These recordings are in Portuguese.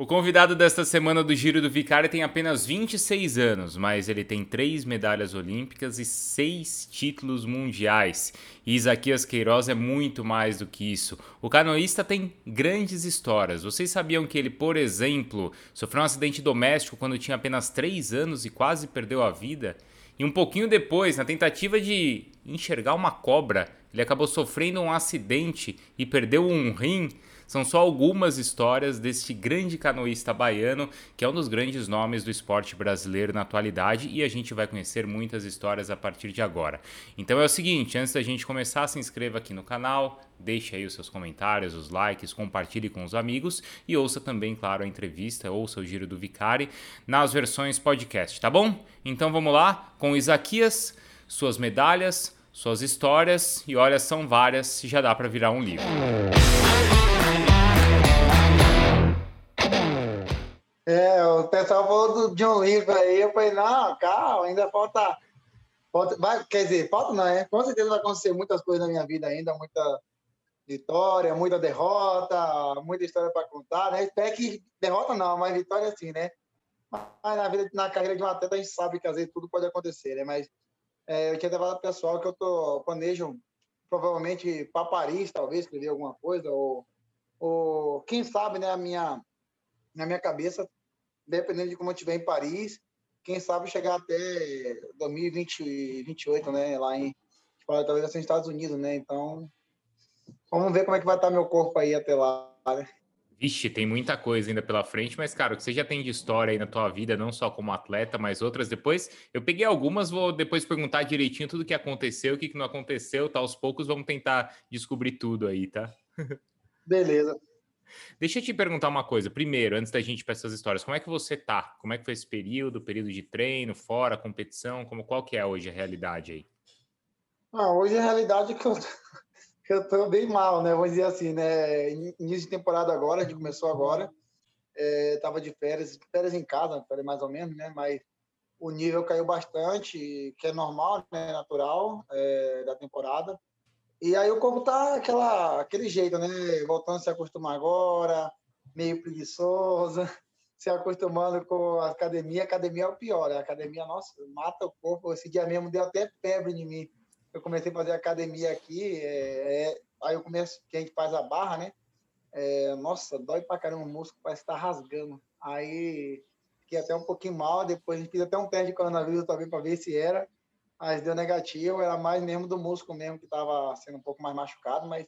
O convidado desta semana do Giro do Vicário tem apenas 26 anos, mas ele tem três medalhas olímpicas e seis títulos mundiais. E Isaquias Queiroz é muito mais do que isso. O canoísta tem grandes histórias. Vocês sabiam que ele, por exemplo, sofreu um acidente doméstico quando tinha apenas 3 anos e quase perdeu a vida? E um pouquinho depois, na tentativa de enxergar uma cobra, ele acabou sofrendo um acidente e perdeu um rim. São só algumas histórias deste grande canoísta baiano, que é um dos grandes nomes do esporte brasileiro na atualidade, e a gente vai conhecer muitas histórias a partir de agora. Então é o seguinte, antes da gente começar, se inscreva aqui no canal, deixe aí os seus comentários, os likes, compartilhe com os amigos e ouça também, claro, a entrevista, ouça o Giro do Vicari nas versões podcast, tá bom? Então vamos lá com Isaquias, suas medalhas, suas histórias e olha, são várias, já dá para virar um livro. É, o pessoal falou de um livro aí, eu falei, não, calma, ainda falta. falta vai, quer dizer, falta não, é? Com certeza vai acontecer muitas coisas na minha vida ainda, muita vitória, muita derrota, muita história para contar, né? Espero que derrota não, mas vitória sim, né? Mas na vida, na carreira de um atleta, a gente sabe que às vezes tudo pode acontecer, né? Mas é, eu falar para o pessoal que eu tô, planejo provavelmente para Paris, talvez, escrever alguma coisa, ou, ou quem sabe, né, a minha na minha cabeça, dependendo de como eu estiver em Paris, quem sabe chegar até 2028, né? Lá em talvez assim, Estados Unidos, né? Então, vamos ver como é que vai estar meu corpo aí até lá, né? Vixe, tem muita coisa ainda pela frente, mas, cara, o que você já tem de história aí na tua vida, não só como atleta, mas outras depois. Eu peguei algumas, vou depois perguntar direitinho tudo o que aconteceu, o que não aconteceu, tá? Aos poucos vamos tentar descobrir tudo aí, tá? Beleza. Deixa eu te perguntar uma coisa. Primeiro, antes da gente ir para essas histórias, como é que você tá? Como é que foi esse período, período de treino, fora, competição? Como, qual que é hoje a realidade aí? Ah, hoje a realidade é que eu, que eu tô bem mal, né? Vamos dizer assim, né? Início de temporada agora, a gente começou agora. É, tava de férias, férias em casa, férias mais ou menos, né? Mas o nível caiu bastante, que é normal, né? Natural é, da temporada. E aí o corpo tá aquela, aquele jeito, né? Voltando a se acostumar agora, meio preguiçoso, se acostumando com a academia. A academia é o pior, né? A academia, nossa, mata o corpo. Esse dia mesmo deu até febre em mim. Eu comecei a fazer academia aqui, é, é, aí eu começo, que a gente faz a barra, né? É, nossa, dói pra caramba o músculo, parece que tá rasgando. Aí fiquei até um pouquinho mal, depois a gente fez até um teste de coronavírus também para ver se era mas deu negativo, era mais mesmo do músculo mesmo que estava sendo um pouco mais machucado, mas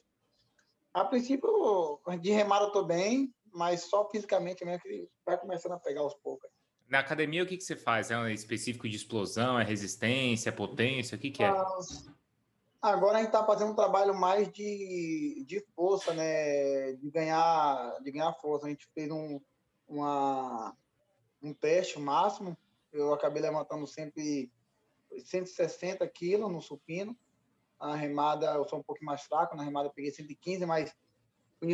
a princípio de remada eu tô bem, mas só fisicamente mesmo que vai começando a pegar aos poucos. Na academia o que, que você faz? É um específico de explosão, é resistência, é potência, o que, que é? Agora a gente está fazendo um trabalho mais de, de força, né? De ganhar, de ganhar força. A gente fez um, uma, um teste máximo. Eu acabei levantando sempre 160 quilos no supino. A remada, eu sou um pouco mais fraco, na remada eu peguei 115, mas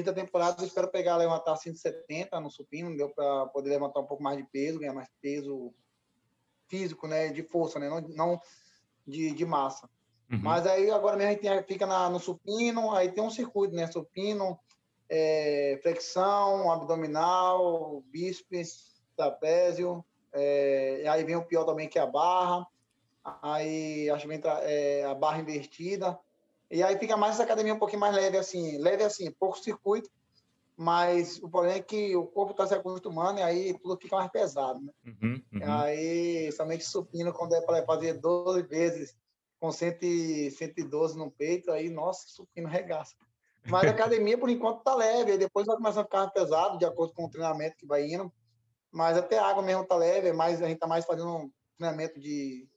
da temporada eu espero pegar, levantar 170 no supino, deu para poder levantar um pouco mais de peso, ganhar mais peso físico, né, de força, né, não, não de, de massa. Uhum. Mas aí agora mesmo a gente tem, fica na, no supino, aí tem um circuito, né, supino, é, flexão, abdominal, bíceps, trapézio, é, aí vem o pior também que é a barra, aí acho que é, a barra invertida, e aí fica mais essa academia um pouquinho mais leve, assim, leve assim, pouco circuito, mas o problema é que o corpo está se acostumando e aí tudo fica mais pesado, né? Uhum, uhum. Aí, somente supino, quando é para fazer 12 vezes com 100, 112 no peito, aí, nossa, supino regaça. Mas a academia, por enquanto, tá leve, aí depois vai começar a ficar mais pesado, de acordo com o treinamento que vai indo. Mas até a água mesmo tá leve, mas a gente tá mais fazendo um treinamento de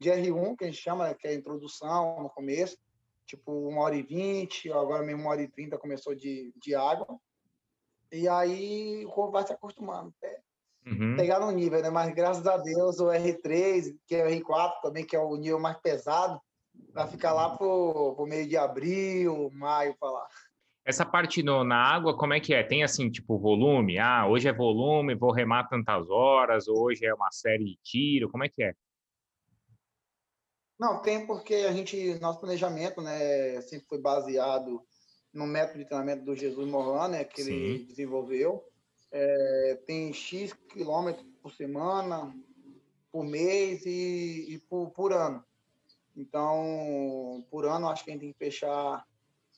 de R1, que a gente chama, que é a introdução no começo, tipo uma hora e vinte, agora mesmo uma hora e trinta começou de, de água. E aí o corpo vai se acostumando, até uhum. pegar no nível, né? Mas graças a Deus o R3, que é o R4 também, que é o nível mais pesado, vai ficar lá pro, pro meio de abril, maio, para lá. Essa parte no, na água, como é que é? Tem assim, tipo, volume? Ah, hoje é volume, vou remar tantas horas, hoje é uma série de tiro, como é que é? Não, tem porque a gente, nosso planejamento, né, sempre foi baseado no método de treinamento do Jesus Moran, né, que Sim. ele desenvolveu. é, tem X quilômetros por semana, por mês e, e por, por ano. Então, por ano, acho que a gente tem que fechar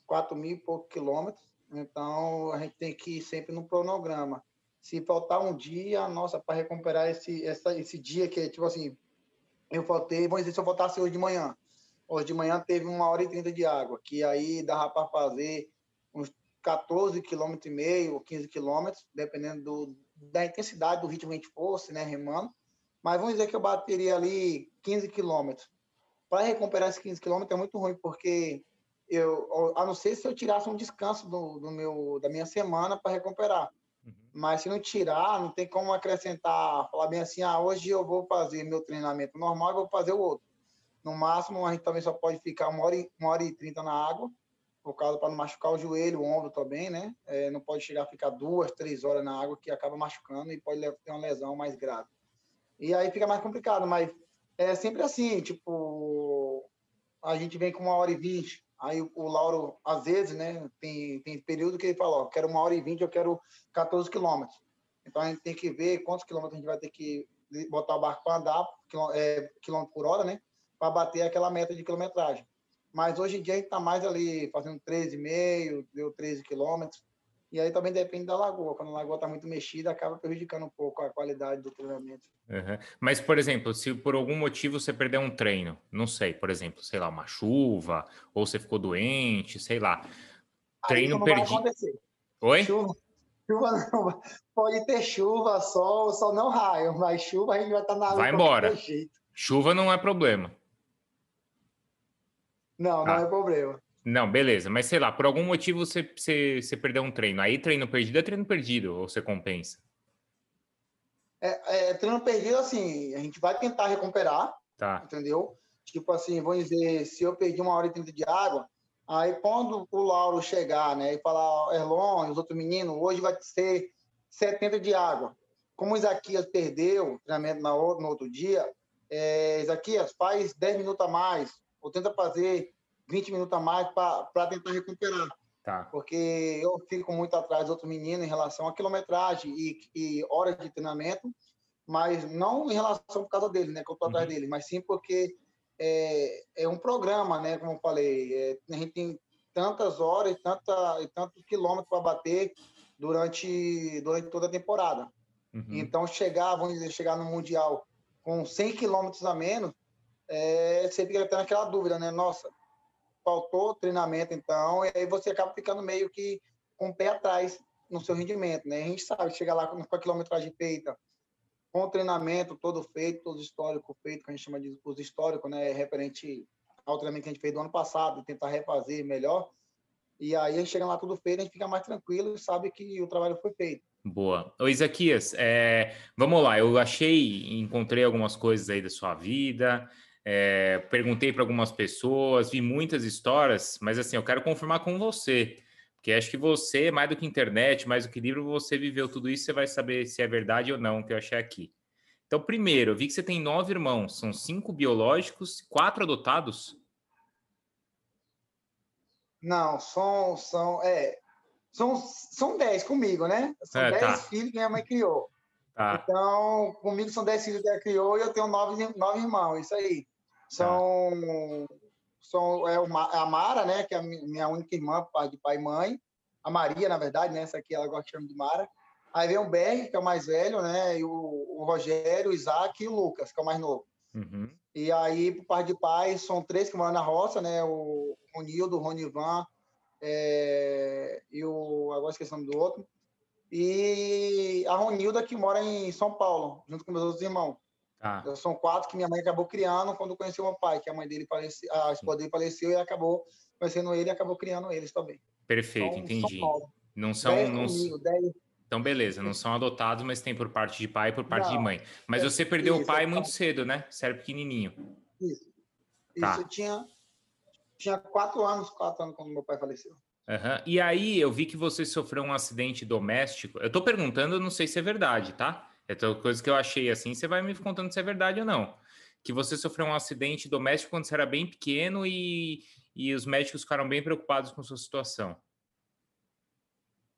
4 mil e poucos quilômetros. Então, a gente tem que ir sempre no cronograma. Se faltar um dia, nossa, para recuperar esse, essa, esse dia que é tipo assim, eu faltei, vamos dizer, se eu faltasse hoje de manhã. Hoje de manhã teve uma hora e trinta de água, que aí dava para fazer uns 14 km e meio, 15 quilômetros, dependendo do, da intensidade do ritmo que a gente fosse, né, remando. Mas vamos dizer que eu bateria ali 15 quilômetros. Para recuperar esses 15 quilômetros é muito ruim, porque eu, a não ser se eu tirasse um descanso do, do meu, da minha semana para recuperar. Mas se não tirar, não tem como acrescentar, falar bem assim, ah, hoje eu vou fazer meu treinamento normal e vou fazer o outro. No máximo, a gente também só pode ficar uma hora e, uma hora e trinta na água, por causa para não machucar o joelho, o ombro também, né? É, não pode chegar a ficar duas, três horas na água, que acaba machucando e pode ter uma lesão mais grave. E aí fica mais complicado, mas é sempre assim, tipo, a gente vem com uma hora e vinte, aí o Lauro, às vezes, né, tem, tem período que ele fala, ó, quero uma hora e vinte, eu quero 14 quilômetros. Então a gente tem que ver quantos quilômetros a gente vai ter que botar o barco para andar, é, quilômetro por hora, né? para bater aquela meta de quilometragem. Mas hoje em dia a gente está mais ali fazendo 13,5, deu 13 quilômetros. E aí também depende da lagoa. Quando a lagoa está muito mexida, acaba prejudicando um pouco a qualidade do treinamento. Uhum. Mas, por exemplo, se por algum motivo você perder um treino, não sei, por exemplo, sei lá, uma chuva, ou você ficou doente, sei lá. Treino não perdido. Oi? Chuva, chuva não. Pode ter chuva, sol, sol não raio, mas chuva a gente vai estar tá na Vai embora. Chuva não é problema. Não, não ah. é problema. Não, beleza. Mas sei lá, por algum motivo você, você, você perdeu um treino. Aí treino perdido é treino perdido, ou você compensa? É, é treino perdido, assim, a gente vai tentar recuperar. Tá. Entendeu? Tipo assim, vamos dizer, se eu perdi uma hora e trinta de água, aí quando o Lauro chegar, né, e falar, Erlon, os outros meninos, hoje vai ser 70 de água. Como o Isaquias perdeu o treinamento no outro dia, é, Isaquias, faz 10 minutos a mais, ou tenta fazer 20 minutos a mais para tentar recuperar. Tá. Porque eu fico muito atrás dos outros meninos em relação à quilometragem e, e horas de treinamento, mas não em relação por causa dele, né? Que eu tô atrás uhum. dele, mas sim porque é, é um programa, né? Como eu falei, é, a gente tem tantas horas tanta, e tantos quilômetros para bater durante, durante toda a temporada. Uhum. Então, chegar, vamos dizer, chegar no Mundial com 100 quilômetros a menos, é, você fica tendo aquela dúvida, né? Nossa, faltou treinamento, então, e aí você acaba ficando meio que com o pé atrás no seu rendimento, né? A gente sabe, chega lá com a quilometragem feita, com o treinamento todo feito, todo histórico feito, que a gente chama de os históricos, né? Referente ao treinamento que a gente fez do ano passado, tentar refazer melhor. E aí a gente chega lá tudo feito, a gente fica mais tranquilo e sabe que o trabalho foi feito. Boa. Ô, Isaquias, é, vamos lá, eu achei, encontrei algumas coisas aí da sua vida, é, perguntei para algumas pessoas, vi muitas histórias, mas assim, eu quero confirmar com você, porque acho que você, mais do que internet, mais do que livro, você viveu tudo isso, você vai saber se é verdade ou não, que eu achei aqui. Então, primeiro, eu vi que você tem nove irmãos, são cinco biológicos, quatro adotados? Não, são, são, é, são, são dez comigo, né? São é, dez tá. filhos que minha mãe criou. Tá. Então, comigo são dez filhos que ela criou e eu tenho nove, nove irmãos, isso aí. São, ah. são é a Mara, né, que é a minha única irmã, de pai e mãe. A Maria, na verdade, né, essa aqui ela gosta de chamar de Mara. Aí vem o Berg, que é o mais velho, né, e o, o Rogério, o Isaac e o Lucas, que é o mais novo. Uhum. E aí, por parte de pai, são três que moram na roça, né, o Ronildo, o Ronivan é, e o... agora esqueci o nome do outro. E a Ronilda, que mora em São Paulo, junto com meus outros irmãos. Ah. São quatro que minha mãe acabou criando quando conheceu meu pai, que a mãe dele faleceu, a esposa dele faleceu e acabou conhecendo ele e acabou criando eles também. Perfeito, então, entendi. Não são. Dez não... Comigo, dez... Então, beleza, não são adotados, mas tem por parte de pai e por parte não, de mãe. Mas é, você perdeu isso, o pai é, muito cedo, né? Você era pequenininho. Isso. Tá. Isso tinha, tinha quatro anos, quatro anos quando meu pai faleceu. Uhum. E aí eu vi que você sofreu um acidente doméstico. Eu tô perguntando, não sei se é verdade, tá? É coisa que eu achei assim, você vai me contando se é verdade ou não. Que você sofreu um acidente doméstico quando você era bem pequeno e, e os médicos ficaram bem preocupados com sua situação.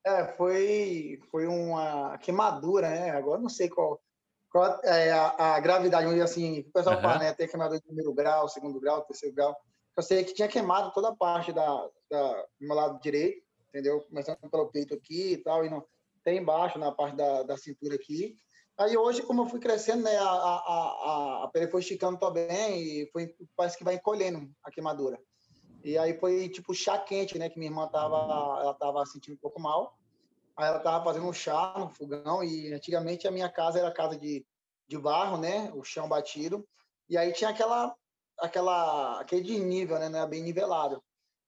É, foi, foi uma queimadura, né? Agora não sei qual, qual é a, a gravidade, onde assim, o pessoal uhum. fala, né? Tem queimadura de primeiro grau, segundo grau, terceiro grau. Eu sei que tinha queimado toda a parte da, da, do meu lado direito, entendeu? Começando pelo peito aqui e tal, e não, tem embaixo, na parte da, da cintura aqui. Aí hoje, como eu fui crescendo, né, a, a, a, a pele foi esticando também e foi, parece que vai encolhendo a queimadura. E aí foi tipo chá quente, né, que minha irmã tava, ela tava sentindo um pouco mal. Aí ela tava fazendo um chá no fogão e antigamente a minha casa era casa de, de barro, né, o chão batido. E aí tinha aquela aquela aquele desnível, né, bem nivelado.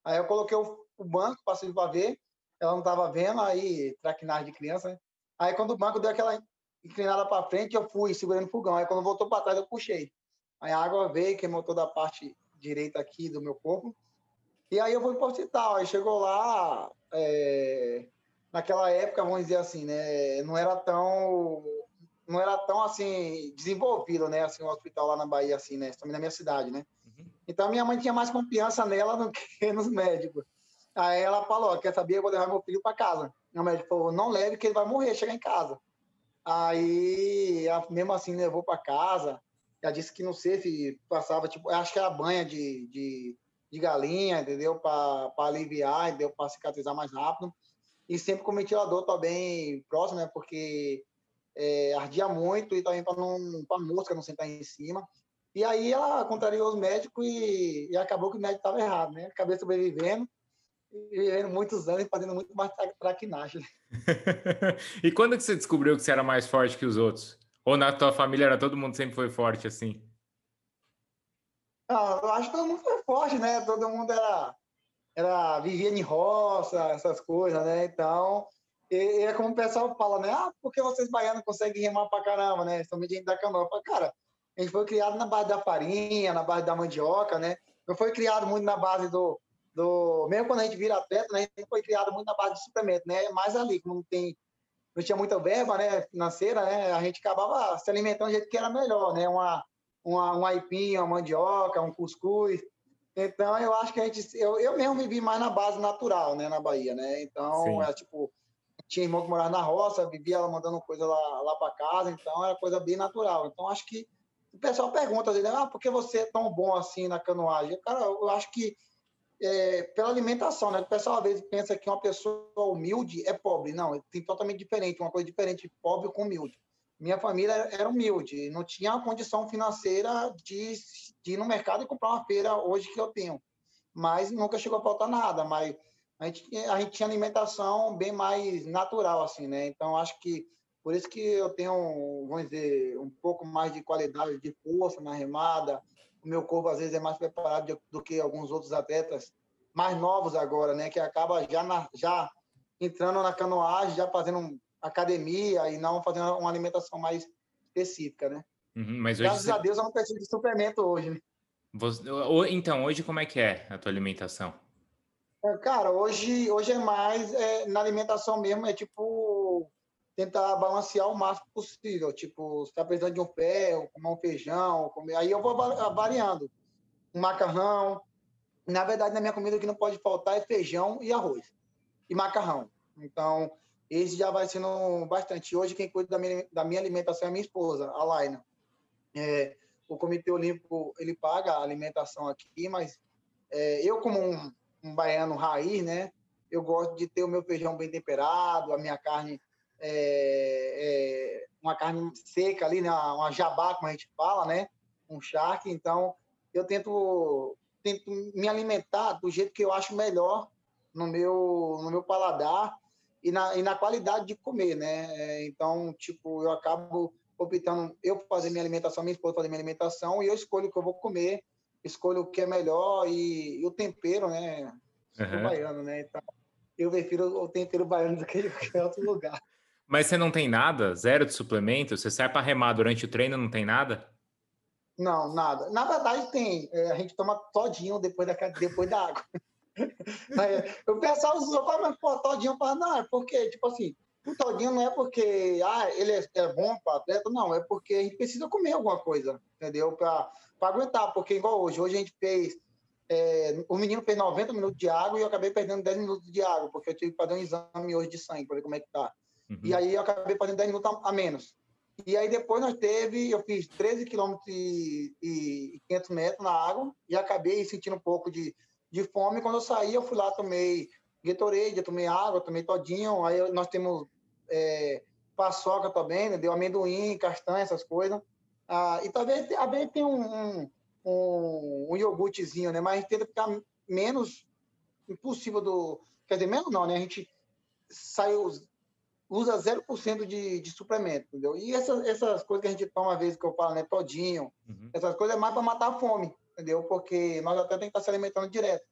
Aí eu coloquei o, o banco, passei para ver, ela não tava vendo, aí traquinagem de criança, né? Aí quando o banco deu aquela inclinada para frente, eu fui segurando o fogão. Aí quando voltou para trás, eu puxei. Aí a água veio, queimou toda a parte direita aqui do meu corpo. E aí eu fui para o hospital. Aí chegou lá, é... naquela época, vamos dizer assim, né? Não era tão, não era tão assim desenvolvido, né? Assim, o hospital lá na Bahia, assim, né? Também na minha cidade, né? Uhum. Então minha mãe tinha mais confiança nela do que nos médicos. Aí ela falou: quer saber? Eu vou levar meu filho para casa. O médico falou: não leve, que ele vai morrer, chegar em casa. Aí, mesmo assim, levou para casa. Ela disse que no safe passava, tipo, acho que era banha de, de, de galinha, entendeu? Para aliviar, entendeu? Para cicatrizar mais rápido. E sempre com ventilador também próximo, né? Porque é, ardia muito e também para a mosca não sentar em cima. E aí ela contrariou os médicos e, e acabou que o médico estava errado, né? Acabei sobrevivendo vivendo muitos anos e fazendo muito mais traquinagem. e quando que você descobriu que você era mais forte que os outros? Ou na tua família era todo mundo sempre foi forte assim? Não, eu acho que todo mundo foi forte, né? Todo mundo era, era vivia em roça, essas coisas, né? Então, e, é como o pessoal fala, né? Ah, porque vocês baianos conseguem remar pra caramba, né? Somente gente da canoa. Falo, cara, a gente foi criado na base da farinha, na base da mandioca, né? Não foi criado muito na base do, do mesmo quando a gente vira atleta, né, a gente foi criado muito na base de suplemento, né? Mais ali, como não tem não tinha muita verba, né, financeira, né? A gente acabava se alimentando do jeito que era melhor, né? Uma uma um aipim, uma mandioca, um cuscuz. Então eu acho que a gente eu, eu mesmo vivi mais na base natural, né, na Bahia, né? Então é tipo tinha irmão que morava na roça, vivia ela mandando coisa lá, lá para casa, então era coisa bem natural. Então acho que o pessoal pergunta, ah, por que você é tão bom assim na canoagem? Cara, eu acho que é, pela alimentação, né? O pessoal às vezes pensa que uma pessoa humilde é pobre. Não, tem totalmente diferente, uma coisa diferente, pobre com humilde. Minha família era humilde, não tinha a condição financeira de, de ir no mercado e comprar uma feira hoje que eu tenho. Mas nunca chegou a faltar nada, mas a gente, a gente tinha alimentação bem mais natural, assim, né? Então, acho que por isso que eu tenho, vamos dizer, um pouco mais de qualidade de força na remada, o meu corpo às vezes é mais preparado do que alguns outros atletas mais novos agora, né? Que acaba já, na, já entrando na canoagem, já fazendo academia e não fazendo uma alimentação mais específica, né? Uhum, mas Graças você... a Deus eu não preciso de suplemento hoje, né? Você... Então, hoje como é que é a tua alimentação? É, cara, hoje, hoje é mais é, na alimentação mesmo, é tipo tentar balancear o máximo possível. Tipo, se está precisando de um ferro, comer um feijão, comer... aí eu vou variando. Um macarrão. Na verdade, na minha comida o que não pode faltar é feijão e arroz. E macarrão. Então, esse já vai sendo bastante. Hoje, quem cuida da minha, da minha alimentação é a minha esposa, a Laina. É, o Comitê Olímpico, ele paga a alimentação aqui, mas é, eu, como um, um baiano raiz, né, eu gosto de ter o meu feijão bem temperado, a minha carne é, é, uma carne seca ali, né? uma jabá, como a gente fala, né? Um charque. Então, eu tento, tento me alimentar do jeito que eu acho melhor no meu, no meu paladar e na, e na qualidade de comer, né? É, então, tipo, eu acabo optando, eu fazer minha alimentação, minha esposa fazer minha alimentação e eu escolho o que eu vou comer, escolho o que é melhor e, e o tempero, né? Uhum. baiano, né? Então, eu prefiro o tempero baiano do que qualquer outro lugar. Mas você não tem nada? Zero de suplemento? Você sai para remar durante o treino não tem nada? Não, nada. Na verdade tem. É, a gente toma todinho depois da, depois da água. o pessoal usou, mas pô, todinho fala, não, é porque, tipo assim, o todinho não é porque ah, ele é, é bom para atleta, não, é porque a gente precisa comer alguma coisa, entendeu? Para aguentar, porque igual hoje, hoje a gente fez é, o menino fez 90 minutos de água e eu acabei perdendo 10 minutos de água, porque eu tive que fazer um exame hoje de sangue para ver como é que tá. Uhum. E aí eu acabei fazendo 10 minutos a, a, menos. E aí depois nós teve, eu fiz 13 quilômetros e, e 500 metros na água e acabei sentindo um pouco de, de fome. Quando eu saí, eu fui lá, tomei Gatorade, tomei água, tomei todinho. Aí nós temos é, paçoca também, né? deu amendoim, castanha, essas coisas. Ah, e talvez, talvez tenha um, um, um, iogurtezinho, né? Mas tenta ficar menos impossível do. Quer dizer, menos não, né? A gente saiu, usa 0% de, de suplemento, entendeu? E essas, essas coisas que a gente toma, às vezes, que eu falo, né? Todinho, uhum. essas coisas é mais para matar a fome, entendeu? Porque nós até temos que estar se alimentando direto.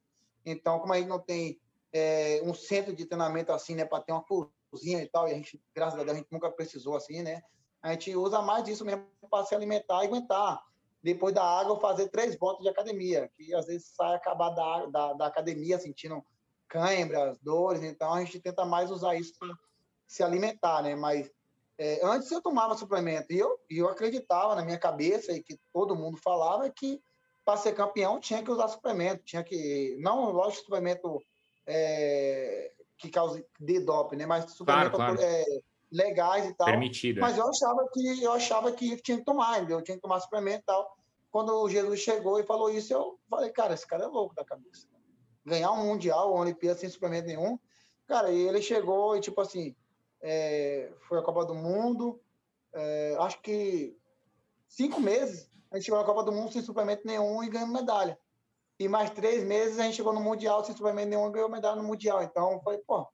Então, como a gente não tem é, um centro de treinamento assim, né? Para ter uma cozinha e tal, e a gente, graças a Deus, a gente nunca precisou assim, né? A gente usa mais disso mesmo para se alimentar e aguentar. Depois da água, fazer três voltas de academia, que às vezes sai acabar da, da, da academia sentindo câimbras, dores, então a gente tenta mais usar isso para se alimentar, né? Mas é, antes eu tomava suplemento e eu, eu acreditava na minha cabeça e que todo mundo falava que para ser campeão tinha que usar suplemento, tinha que não lógico suplemento é, que cause de doping, né? Mas suplemento claro, claro. É, legais e tal. Permitido. É. Mas eu achava que eu achava que tinha que tomar, entendeu? eu tinha que tomar suplemento e tal. Quando o Jesus chegou e falou isso, eu falei, cara, esse cara é louco da cabeça. Ganhar um mundial, uma Olimpíada sem suplemento nenhum. Cara, e ele chegou e tipo assim, é, foi a Copa do Mundo, é, acho que cinco meses a gente chegou na Copa do Mundo sem suplemento nenhum e ganhou medalha. E mais três meses a gente chegou no Mundial sem suplemento nenhum e ganhou medalha no Mundial. Então foi, pô,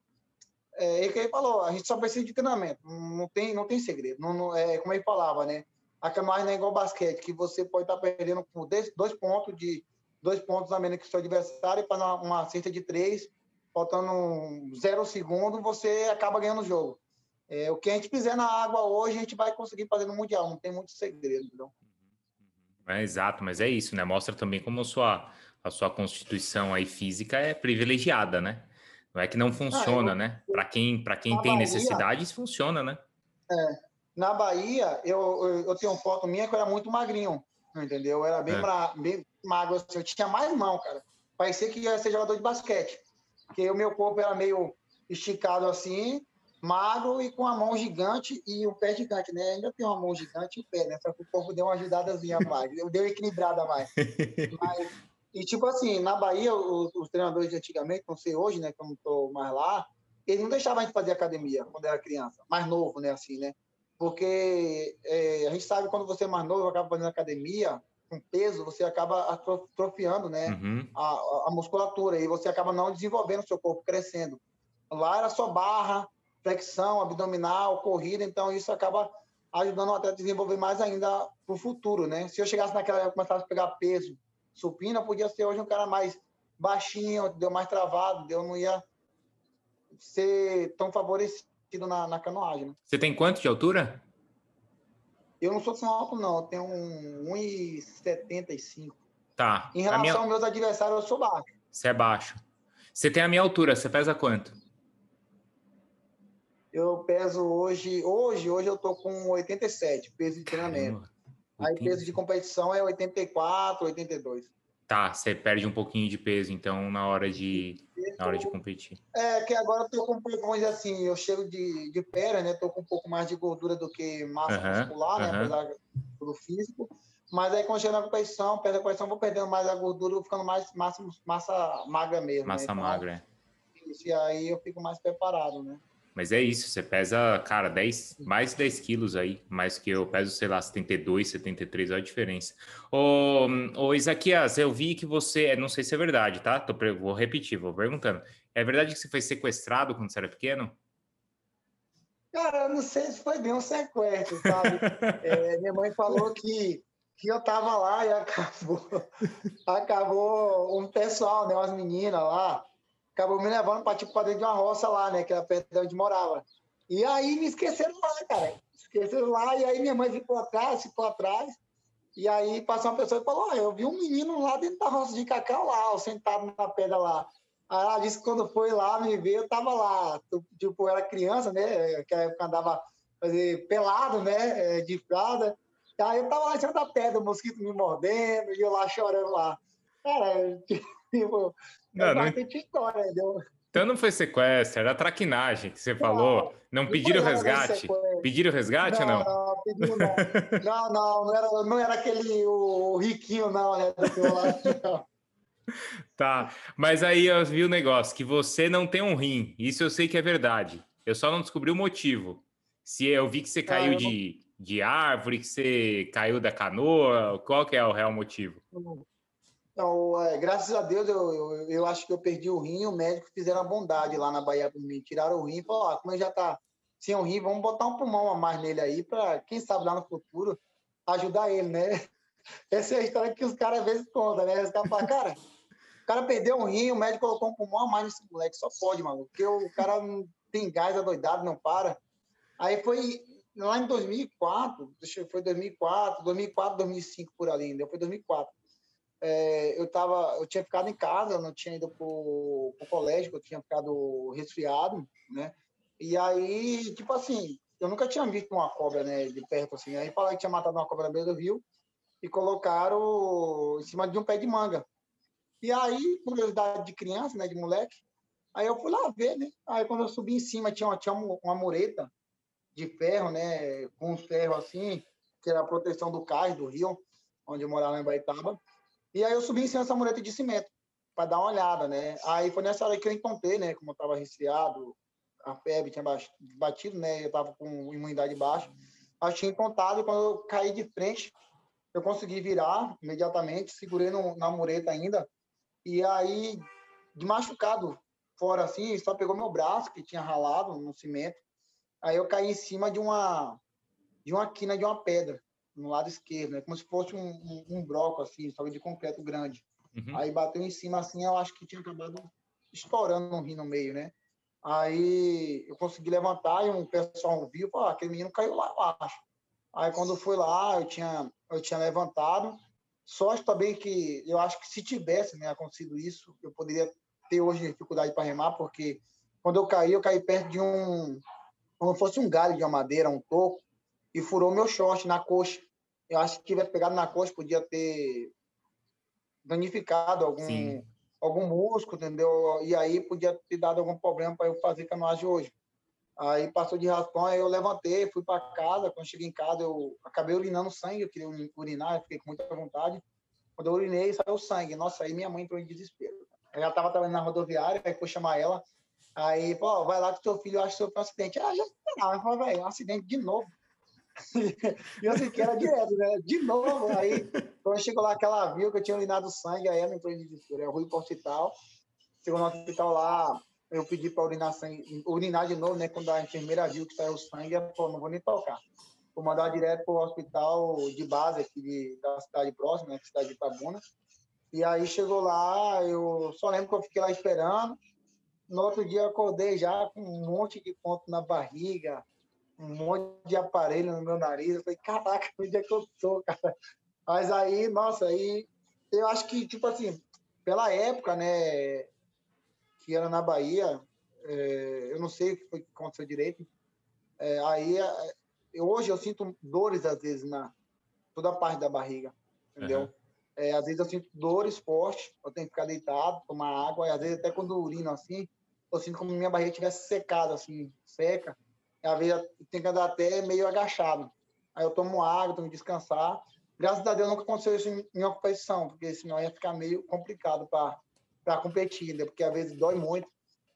é, é que ele falou, a gente só precisa de treinamento, não tem, não tem segredo. Não, não, é como ele falava, né? A canoagem não é igual basquete, que você pode estar perdendo por dois pontos de dois pontos a menos que o seu adversário para uma, uma cesta de três, faltando zero segundo, você acaba ganhando o jogo. É, o que a gente fizer na água hoje, a gente vai conseguir fazer no Mundial, não tem muito segredo? É, exato, mas é isso, né? Mostra também como a sua, a sua constituição aí física é privilegiada, né? Não é que não funciona, ah, eu, né? Para quem, pra quem tem Bahia, necessidade, isso funciona, né? É, na Bahia, eu, eu, eu, tenho uma foto minha que eu era muito magrinho, entendeu? Eu era bem, é. Pra, bem magro, assim, eu tinha mais mão, cara. Parecia que ia ser jogador de basquete. Porque o meu corpo era meio esticado assim, magro e com a mão gigante e o pé gigante, né? Ainda tem uma mão gigante e o pé, né? Só que o corpo deu uma ajudadazinha mais, deu equilibrada mais. Mas e, tipo assim, na Bahia, os, os, treinadores de antigamente, não sei hoje, né, que eu não estou mais lá, eles não deixavam a gente fazer academia quando era criança, mais novo, né, assim, né? Porque é, a gente sabe quando você é mais novo, acaba fazendo academia, com peso, você acaba atrofiando, né, uhum. a, a, musculatura, e você acaba não desenvolvendo o seu corpo, crescendo. Lá era só barra, flexão, abdominal, corrida, então isso acaba ajudando o atleta a desenvolver mais ainda para o futuro, né? Se eu chegasse naquela época começasse a pegar peso supina, podia ser hoje um cara mais baixinho, deu mais travado, deu não ia ser tão favorecido na, na canoagem. Né? Você tem quanto de altura? Eu não sou tão alto, não. Eu tenho um 1,75. Tá. Em relação minha... aos meus adversários, eu sou baixo. Você é baixo. Você tem a minha altura, você pesa quanto? Eu peso hoje, hoje, hoje eu tô com 87, peso de treinamento. Caramba. Aí peso de competição é 84, 82. Tá, você perde um pouquinho de peso, então, na hora de, na hora de competir. É, que agora eu tô com um pouco, dizer assim, eu chego de, de pera, né? Tô com um pouco mais de gordura do que massa muscular, né? Apesar do físico. Mas aí, quando chega na competição, perde a competição, vou perdendo mais a gordura, vou ficando mais massa, massa magra mesmo. Massa né? então, magra, é. Isso, e aí eu fico mais preparado, né? Mas é isso, você pesa, cara, 10, mais de 10 quilos aí, mais que eu peso, sei lá, 72, 73, olha a diferença. Ô, ô Isaquias, eu vi que você, não sei se é verdade, tá? Tô, vou repetir, vou perguntando. É verdade que você foi sequestrado quando você era pequeno? Cara, eu não sei se foi bem um sequestro, sabe? é, minha mãe falou que, que eu tava lá e acabou, acabou um pessoal, né, umas meninas lá, acabou me levando para tipo, dentro de uma roça lá, né? Que era perto de onde morava. E aí me esqueceram lá, cara. Esqueceram lá, e aí minha mãe ficou atrás, ficou atrás. E aí passou uma pessoa e falou: eu vi um menino lá dentro da roça de cacau lá, sentado na pedra lá. Aí ela disse que quando foi lá me ver, eu tava lá. Tipo, eu era criança, né? Que época andava fazer, pelado, né? É, de fralda. Aí eu tava lá em cima da pedra, o mosquito me mordendo, e eu lá chorando lá. Cara, tipo, não, é bastante não... história, entendeu? Então não foi sequestro, era traquinagem que você falou. Não, não pediram resgate? Pediram resgate não, ou não? Não, pediram não. não, não, não era, não era aquele o riquinho, não, né? Não. Tá, mas aí eu vi o negócio, que você não tem um rim. Isso eu sei que é verdade. Eu só não descobri o motivo. Se eu vi que você caiu de, de árvore, que você caiu da canoa, qual que é o real motivo? Então, é, graças a Deus, eu, eu, eu, acho que eu perdi o rim, o médico fizeram a bondade lá na Bahia para mim, tiraram o rim e falaram, ah, como ele já está sem o rim, vamos botar um pulmão a mais nele aí, para, quem sabe, lá no futuro, ajudar ele, né? Essa é a história que os caras às vezes contam, né? Os caras falam, cara, o cara perdeu um rim, o médico colocou um pulmão a mais nesse moleque, só pode, mano, porque o cara não tem gás adoidado, não para. Aí foi lá em 2004, deixa, foi 2004, 2004, 2005 por ali, ainda foi 2004. É, eu tava, eu tinha ficado em casa, não tinha ido pro, pro colégio, eu tinha ficado resfriado, né? E aí, tipo assim, eu nunca tinha visto uma cobra, né, de perto assim. Aí falaram que tinha matado uma cobra na beira do rio e colocaram em cima de um pé de manga. E aí, curiosidade de criança, né, de moleque, aí eu fui lá ver, né? Aí quando eu subi em cima tinha uma, tinha uma mureta de ferro, né, com um ferro assim, que era a proteção do cais do rio, onde eu morava em Baitaba. E aí eu subi em cima dessa mureta de cimento para dar uma olhada, né? Aí foi nessa hora que eu encontrei, né, como eu estava resfriado, a febre tinha batido, né? Eu estava com imunidade baixa. Aí tinha encontrado e quando eu caí de frente, eu consegui virar imediatamente, segurei no, na mureta ainda. E aí, de machucado fora assim, só pegou meu braço, que tinha ralado no cimento. Aí eu caí em cima de uma de uma quina de uma pedra no lado esquerdo, né? Como se fosse um, um, um bloco assim, só de concreto grande. Uhum. Aí bateu em cima assim, eu acho que tinha acabado estourando um rim no meio, né? Aí eu consegui levantar e um pessoal viu, falou, ah, aquele menino caiu lá embaixo. Aí quando eu fui lá, eu tinha eu tinha levantado. Sorte também que eu acho que se tivesse né, acontecido isso, eu poderia ter hoje dificuldade para remar, porque quando eu caí, eu caí perto de um como fosse um galho de uma madeira, um toco, e furou meu short na coxa. Eu acho que tivesse pegado na coxa, podia ter danificado algum, algum músculo, entendeu? E aí podia ter dado algum problema para eu fazer canoagem hoje. Aí passou de raspão, aí eu levantei, fui para casa. Quando cheguei em casa, eu acabei urinando sangue, eu queria urinar, eu fiquei com muita vontade. Quando eu urinei, saiu sangue. Nossa, aí minha mãe entrou em desespero. Ela estava trabalhando na rodoviária, aí foi chamar ela. Aí, pô, vai lá que teu filho acha que sofreu um acidente. Ah, já esperava. Eu falei, velho, um acidente de novo. e eu que era direto, né? De novo. Aí, quando chegou lá, aquela viu que eu tinha urinado sangue, aí ela entrou em desespero. Eu fui para o hospital. Chegou no hospital lá, eu pedi para urinar sangue, urinar de novo, né? Quando a enfermeira viu que saiu sangue, ela falou, não vou nem tocar. Vou mandar direto para o hospital de base aqui de, da cidade próxima, né? É cidade de Itabuna. E aí chegou lá, eu só lembro que eu fiquei lá esperando. No outro dia eu acordei já com um monte de ponto na barriga, um monte de aparelho no meu nariz. Eu falei, caraca, onde é que eu tô, cara? Mas aí, nossa, aí eu acho que, tipo assim, pela época, né, que era na Bahia, é, eu não sei o que foi que aconteceu direito. É, aí, é, eu, hoje eu sinto dores, às vezes, na toda a parte da barriga, entendeu? Uhum. É, às vezes eu sinto dores fortes, eu tenho que ficar deitado, tomar água, e às vezes até quando urino assim, eu sinto como minha barriga tivesse secado, assim, seca. Às vezes tem que andar até meio agachado. Aí eu tomo água, tenho que descansar. Graças a Deus nunca aconteceu isso em, em uma competição, porque senão ia ficar meio complicado para competir, né? porque às vezes dói muito.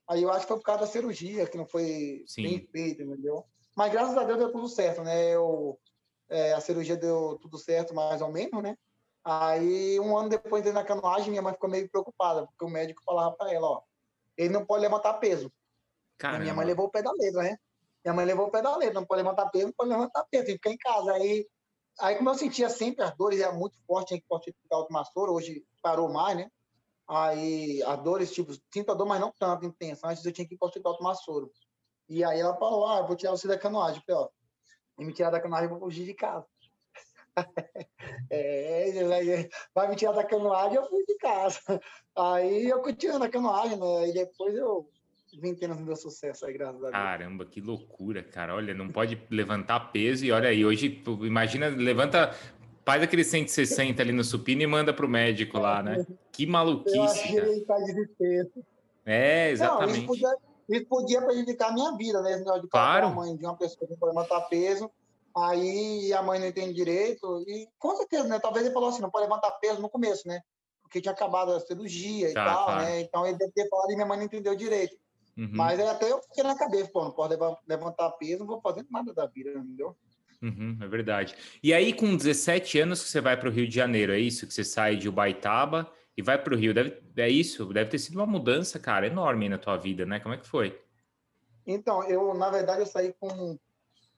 Aí eu acho que foi por causa da cirurgia, que não foi Sim. bem feita, entendeu? Mas graças a Deus deu tudo certo, né? Eu, é, a cirurgia deu tudo certo, mais ou menos, né? Aí, um ano depois de na canoagem, minha mãe ficou meio preocupada, porque o médico falava para ela, ó, ele não pode levantar peso. Caramba. minha mãe levou o pé da letra, né? Minha mãe levou o pé não pode levantar peso, não pode levantar peso, tem que ficar em casa. Aí, aí como eu sentia sempre as dores, era muito forte, tinha que fortificar o tomassoro, hoje parou mais, né? Aí as dores, tipo, sinto a dor, mas não tanto intensa. Antes eu tinha que fortificar o tomassoro. E aí ela falou, ah, vou tirar você da canoagem. Eu falei, ó, e me tirar da canoagem, eu vou fugir de casa. é, vai me tirar da canoagem, eu fui de casa. Aí eu continuei a canoagem, né? E depois eu vim tendo meu sucesso aí, graças a Deus. Caramba, que loucura, cara. Olha, não pode levantar peso e olha aí, hoje, imagina, levanta Faz aquele 160 ali no supino e manda pro médico lá, né? Que maluquice. Eu tá de É, exatamente. Não, isso, podia, isso podia prejudicar a minha vida, né? De claro. a mãe de uma pessoa que pode levantar peso, aí a mãe não entende direito. E com certeza, né? Talvez ele falou assim, não pode levantar peso no começo, né? Porque tinha acabado a cirurgia e tá, tal, tá. né? Então ele deve ter falado e minha mãe não entendeu direito. Uhum. Mas aí até eu fiquei na cabeça, pô, não posso levantar peso, não vou fazer nada da vida, entendeu? Uhum, é verdade. E aí, com 17 anos que você vai para o Rio de Janeiro, é isso? Que você sai de Ubaitaba e vai para o Rio. Deve, é isso? Deve ter sido uma mudança, cara, enorme na tua vida, né? Como é que foi? Então, eu, na verdade, eu saí com,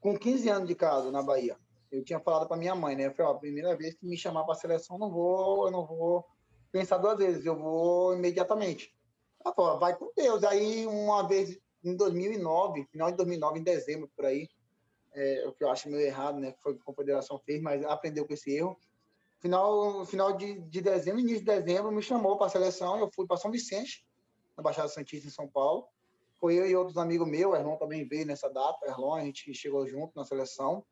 com 15 anos de casa na Bahia. Eu tinha falado para minha mãe, né? Eu falei, ó, primeira vez que me chamar para a seleção, não vou, eu não vou pensar duas vezes, eu vou imediatamente. Falou, vai com Deus. Aí, uma vez em 2009, final de 2009, em dezembro, por aí, é, o que eu acho meio errado, né? Foi o que a Confederação fez, mas aprendeu com esse erro. Final, final de, de dezembro, início de dezembro, me chamou para a seleção. Eu fui para São Vicente, na Baixada Santista, em São Paulo. Foi eu e outros amigos meus, o Erlon também veio nessa data, o Erlon, a gente chegou junto na seleção,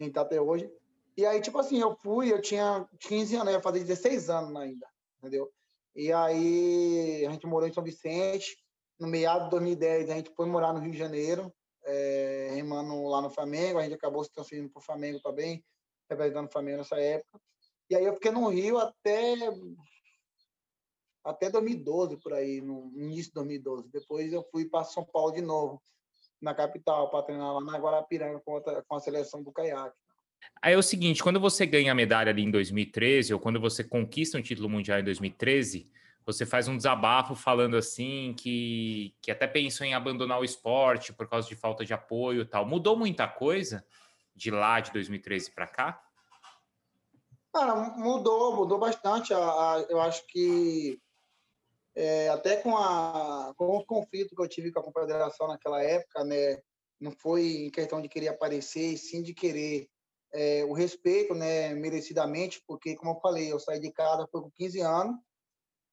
a gente tá até hoje. E aí, tipo assim, eu fui, eu tinha 15 anos, eu ia fazer 16 anos ainda, entendeu? E aí, a gente morou em São Vicente, no meado de 2010, a gente foi morar no Rio de Janeiro, é, remando lá no Flamengo, a gente acabou se transferindo para o Flamengo também, representando o Flamengo nessa época. E aí eu fiquei no Rio até até 2012 por aí, no início de 2012. Depois eu fui para São Paulo de novo, na capital, para treinar lá na Guarapiranga com, a, com a seleção do caiaque. Aí é o seguinte, quando você ganha a medalha ali em 2013 ou quando você conquista um título mundial em 2013, você faz um desabafo falando assim que, que até pensou em abandonar o esporte por causa de falta de apoio e tal. Mudou muita coisa de lá de 2013 para cá? Mudou, mudou bastante. A, a, eu acho que é, até com, a, com o conflito que eu tive com a confederação naquela época, né, não foi em questão de querer aparecer, sim de querer é, o respeito, né, merecidamente, porque, como eu falei, eu saí de casa foi com 15 anos,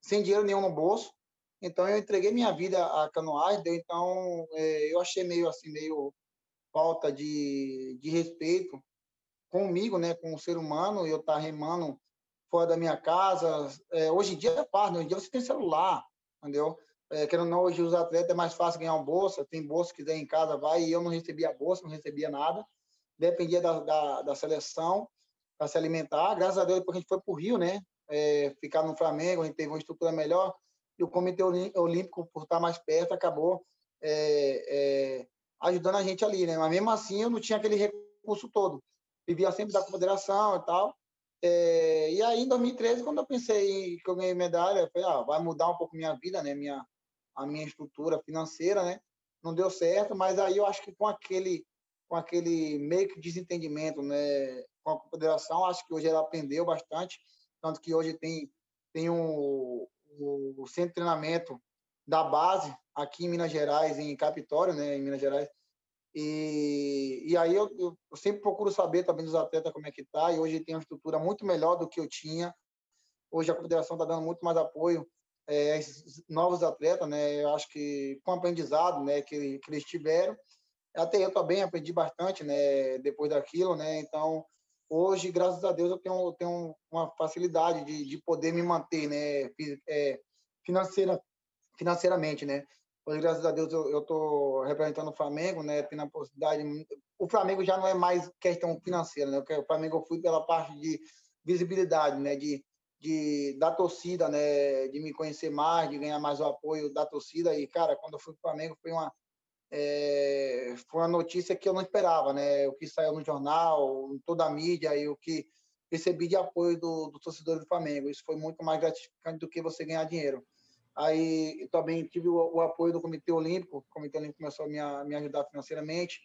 sem dinheiro nenhum no bolso. Então eu entreguei minha vida à canoagem, então é, eu achei meio assim meio falta de, de respeito comigo, né, com o ser humano, eu estar tá remando fora da minha casa. É, hoje em dia é fácil, né? hoje em dia você tem celular, entendeu? É, querendo ou não, hoje os atletas é mais fácil ganhar uma bolsa, tem bolsa que quiser em casa, vai, e eu não recebia bolsa, não recebia nada, dependia da, da, da seleção para se alimentar. Graças a Deus, depois a gente foi para o Rio, né? é, ficar no Flamengo, a gente teve uma estrutura melhor, e o Comitê Olímpico, por estar mais perto, acabou é, é, ajudando a gente ali, né? Mas mesmo assim, eu não tinha aquele recurso todo. Vivia sempre da confederação e tal. É, e aí, em 2013, quando eu pensei que eu ganhei medalha, eu falei, ah, vai mudar um pouco minha vida, né? Minha, a minha estrutura financeira, né? Não deu certo, mas aí eu acho que com aquele, com aquele meio que desentendimento, né? Com a confederação, acho que hoje ela aprendeu bastante tanto que hoje tem, tem um, o centro de treinamento da base aqui em Minas Gerais, em Capitólio, né, em Minas Gerais. E, e aí eu, eu, sempre procuro saber também dos atletas como é que tá, e hoje tem uma estrutura muito melhor do que eu tinha. Hoje a confederação está dando muito mais apoio é, a esses novos atletas, né? Eu acho que com o aprendizado, né, que, que eles tiveram, até eu também aprendi bastante, né, depois daquilo, né? Então, hoje, graças a Deus, eu tenho, tenho uma facilidade de, de poder me manter, né, é, financeira, financeiramente, né. Hoje, graças a Deus, eu estou representando o Flamengo, né, tendo a possibilidade. O Flamengo já não é mais questão financeira, né. O Flamengo eu fui pela parte de visibilidade, né, de, de da torcida, né, de me conhecer mais, de ganhar mais o apoio da torcida. E, cara, quando eu fui para o Flamengo, foi uma é, foi uma notícia que eu não esperava, né? O que saiu no jornal, em toda a mídia e o que recebi de apoio do, do torcedor do Flamengo. Isso foi muito mais gratificante do que você ganhar dinheiro. Aí também tive o, o, apoio do Comitê Olímpico. O Comitê Olímpico começou a me, a me ajudar financeiramente.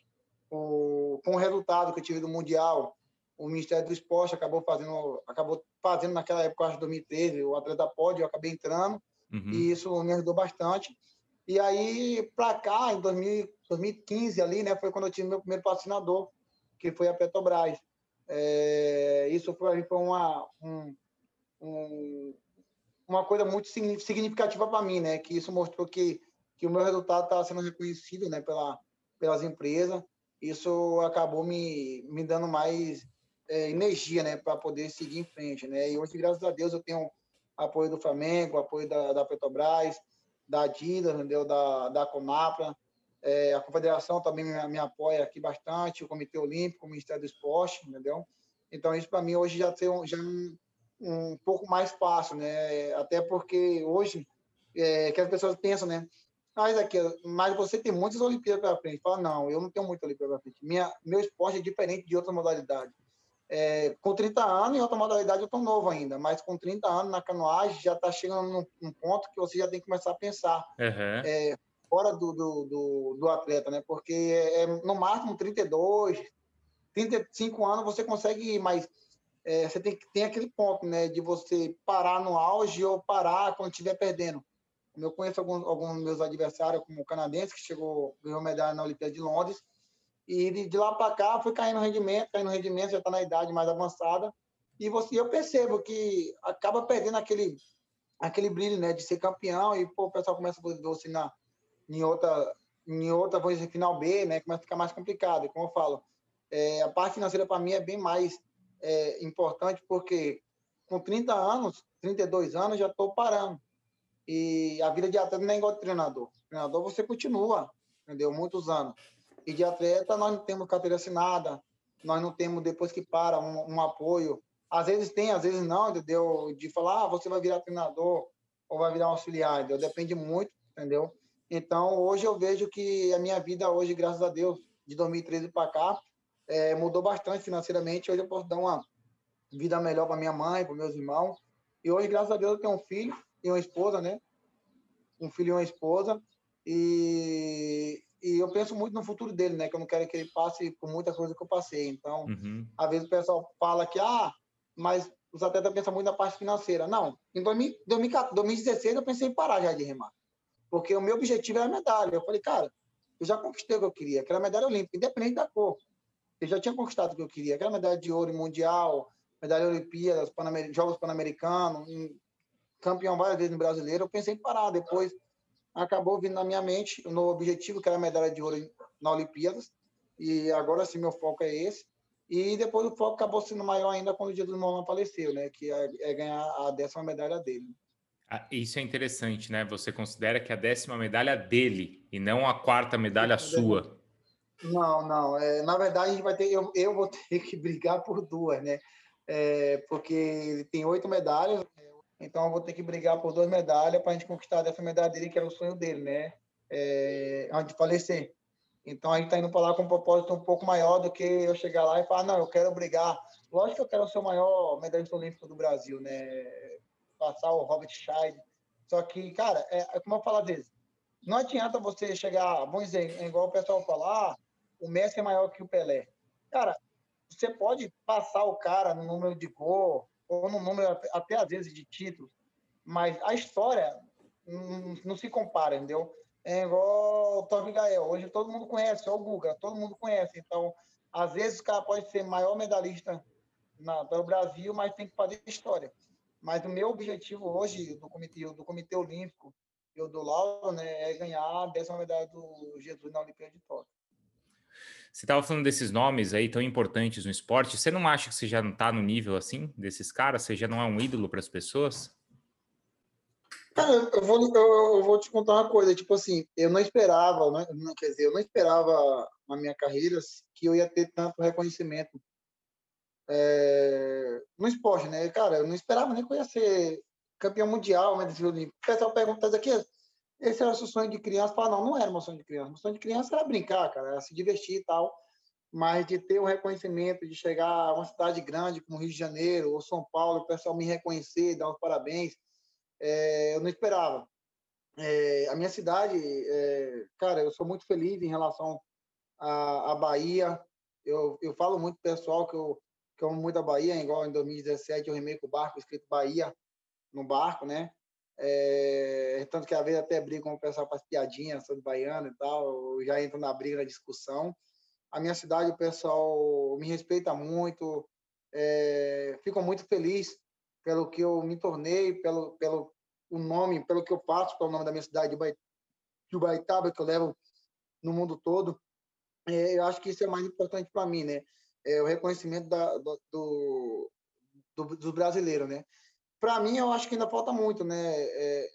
O, com o resultado que eu tive do Mundial, o Ministério do Esporte acabou fazendo, acabou fazendo naquela época, acho 2013, o atleta pode, eu acabei entrando. Uhum. E isso me ajudou bastante. E aí, para cá, em 2000, 2015, ali, né, foi quando eu tive meu primeiro patrocinador, que foi a Petrobras. É, isso foi, foi uma, um, um, uma coisa muito significativa para mim, né? Que isso mostrou que, que o meu resultado estava sendo reconhecido, né? Pela, pelas empresas. Isso acabou me, me dando mais é, energia, né, para poder seguir em frente, né? E hoje, graças a Deus, eu tenho apoio do Flamengo, apoio da, da Petrobras, da Adidas, entendeu? Da, da Conapra, é, a Confederação também me, me, apoia aqui bastante, o Comitê Olímpico, o Ministério do Esporte, entendeu? Então, isso para mim hoje já tem um, já é um, um pouco mais fácil, né? Até porque hoje, é, que as pessoas pensam, né? Mas, aqui, mas você tem muitas Olimpíadas pela frente. Fala, não, eu não tenho muita Olimpíada pela frente. Minha, meu esporte é diferente de outra modalidade. É, com 30 anos, em outra modalidade, eu estou novo ainda, mas com 30 anos na canoagem já está chegando num, num, ponto que você já tem que começar a pensar uhum. é, fora do, do, do, do, atleta, né? Porque é, é no máximo 32, 35 anos você consegue ir, mas é, você tem, tem aquele ponto, né? De você parar no auge ou parar quando estiver perdendo. Eu conheço alguns, alguns meus adversários, como o canadense, que chegou, ganhou medalha na Olimpíada de Londres, e de, lá para cá foi caindo rendimento, caindo rendimento, já está na idade mais avançada, e você, eu percebo que acaba perdendo aquele, aquele brilho, né, de ser campeão, e pô, o pessoal começa a você na, em outra, em outra, dizer, final B, né, começa a ficar mais complicado, e como eu falo, é, a parte financeira para mim é bem mais é, importante, porque com 30 anos, 32 anos, já estou parando. E a vida de atleta não é igual de treinador. Treinador você continua, entendeu? Muitos anos. E de atleta nós não temos carteira assinada, nós não temos, depois que para, um, um apoio. Às vezes tem, às vezes não, entendeu? De falar, ah, você vai virar treinador ou vai virar auxiliar, entendeu? Depende muito, entendeu? Então, hoje eu vejo que a minha vida hoje, graças a Deus, de 2013 para cá, é, mudou bastante financeiramente. Hoje eu posso dar uma vida melhor para minha mãe, para meus irmãos. E hoje, graças a Deus, eu tenho um filho e uma esposa, né? Um filho e uma esposa. E, e eu penso muito no futuro dele, né? Que eu não quero que ele passe por muita coisa que eu passei. Então, uhum. às vezes o pessoal fala que, ah, mas os atletas pensam muito na parte financeira. Não, em 2016 eu pensei em parar já de remar. Porque o meu objetivo era a medalha. Eu falei, cara, eu já conquistei o que eu queria, que era a medalha olímpica, independente da cor. Eu já tinha conquistado o que eu queria, que era a medalha de ouro mundial, medalha Olimpíadas, Pan Jogos Pan-Americanos, campeão várias vezes no brasileiro. Eu pensei em parar. Depois acabou vindo na minha mente o novo objetivo, que era a medalha de ouro na Olimpíadas. E agora sim, meu foco é esse. E depois o foco acabou sendo maior ainda quando o dia do irmão faleceu, né? Que é, é ganhar a décima medalha dele. Ah, isso é interessante, né? Você considera que a décima medalha dele e não a quarta medalha sua. Não, não. É, na verdade, a gente vai ter, eu, eu vou ter que brigar por duas, né? É, porque ele tem oito medalhas, então eu vou ter que brigar por duas medalhas para a gente conquistar dessa medalha dele, que era o sonho dele, né? É, antes de falecer. Então a gente está indo para lá com um propósito um pouco maior do que eu chegar lá e falar, não, eu quero brigar. Lógico que eu quero ser o maior medalhista olímpico do Brasil, né? passar o Robert Scheid. Só que, cara, é, é, como eu falo às vezes, não adianta você chegar, vamos dizer, igual o pessoal falar, ah, o Messi é maior que o Pelé. Cara, você pode passar o cara no número de gol, ou no número até às vezes de títulos, mas a história não, não se compara, entendeu? É igual o Tony Gael. Hoje todo mundo conhece, é o Guga, todo mundo conhece. Então, às vezes o cara pode ser maior medalhista na, pelo Brasil, mas tem que fazer história. Mas o meu objetivo hoje do Comitê, do comitê Olímpico e o do Lauro né, é ganhar a décima medalha do Jesus na Olimpíada de Tóquio. Você estava falando desses nomes aí tão importantes no esporte. Você não acha que você já não está no nível assim desses caras? Você já não é um ídolo para as pessoas? Cara, eu vou, eu, vou te contar uma coisa. Tipo assim, eu não esperava, né? quer dizer, eu não esperava na minha carreira que eu ia ter tanto reconhecimento é, no esporte, né? Cara, eu não esperava nem que eu ia ser campeão mundial, mas o pessoal pergunta aqui, esse era o seu sonho de criança? Fala, não, não era meu sonho de criança. Meu sonho de criança era brincar, cara, era se divertir e tal. Mas de ter o um reconhecimento, de chegar a uma cidade grande como Rio de Janeiro ou São Paulo, o pessoal me reconhecer, dar os parabéns, é, eu não esperava. É, a minha cidade, é, cara, eu sou muito feliz em relação à, à Bahia. Eu, eu falo muito pessoal que eu que eu amo muito a Bahia, igual em 2017 eu remei com o barco escrito Bahia no barco, né? É, tanto que às vezes até brigo com o pessoal para as piadinhas sobre baiano e tal, já entro na briga, na discussão. A minha cidade, o pessoal me respeita muito, é, fico muito feliz pelo que eu me tornei, pelo, pelo o nome, pelo que eu faço, pelo nome da minha cidade, de Ubaitaba, que eu levo no mundo todo. É, eu acho que isso é mais importante para mim, né? é, o reconhecimento da, do, do, do brasileiro, né? Para mim, eu acho que ainda falta muito, né? É,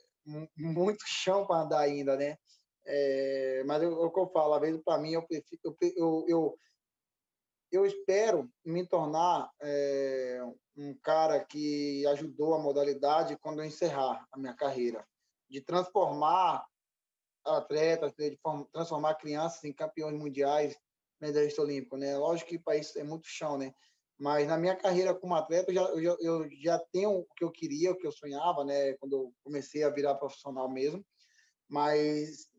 muito chão para andar ainda, né? É, mas é o que eu falo, às vezes, para mim, eu, prefiro, eu, eu, eu, espero me tornar é, um cara que ajudou a modalidade quando eu encerrar a minha carreira, de transformar atletas, de transformar crianças em campeões mundiais, medalhista olímpico, né? Lógico que para isso é muito chão, né? Mas na minha carreira como atleta, eu já, eu, eu já tenho o que eu queria, o que eu sonhava, né? Quando eu comecei a virar profissional mesmo. Mas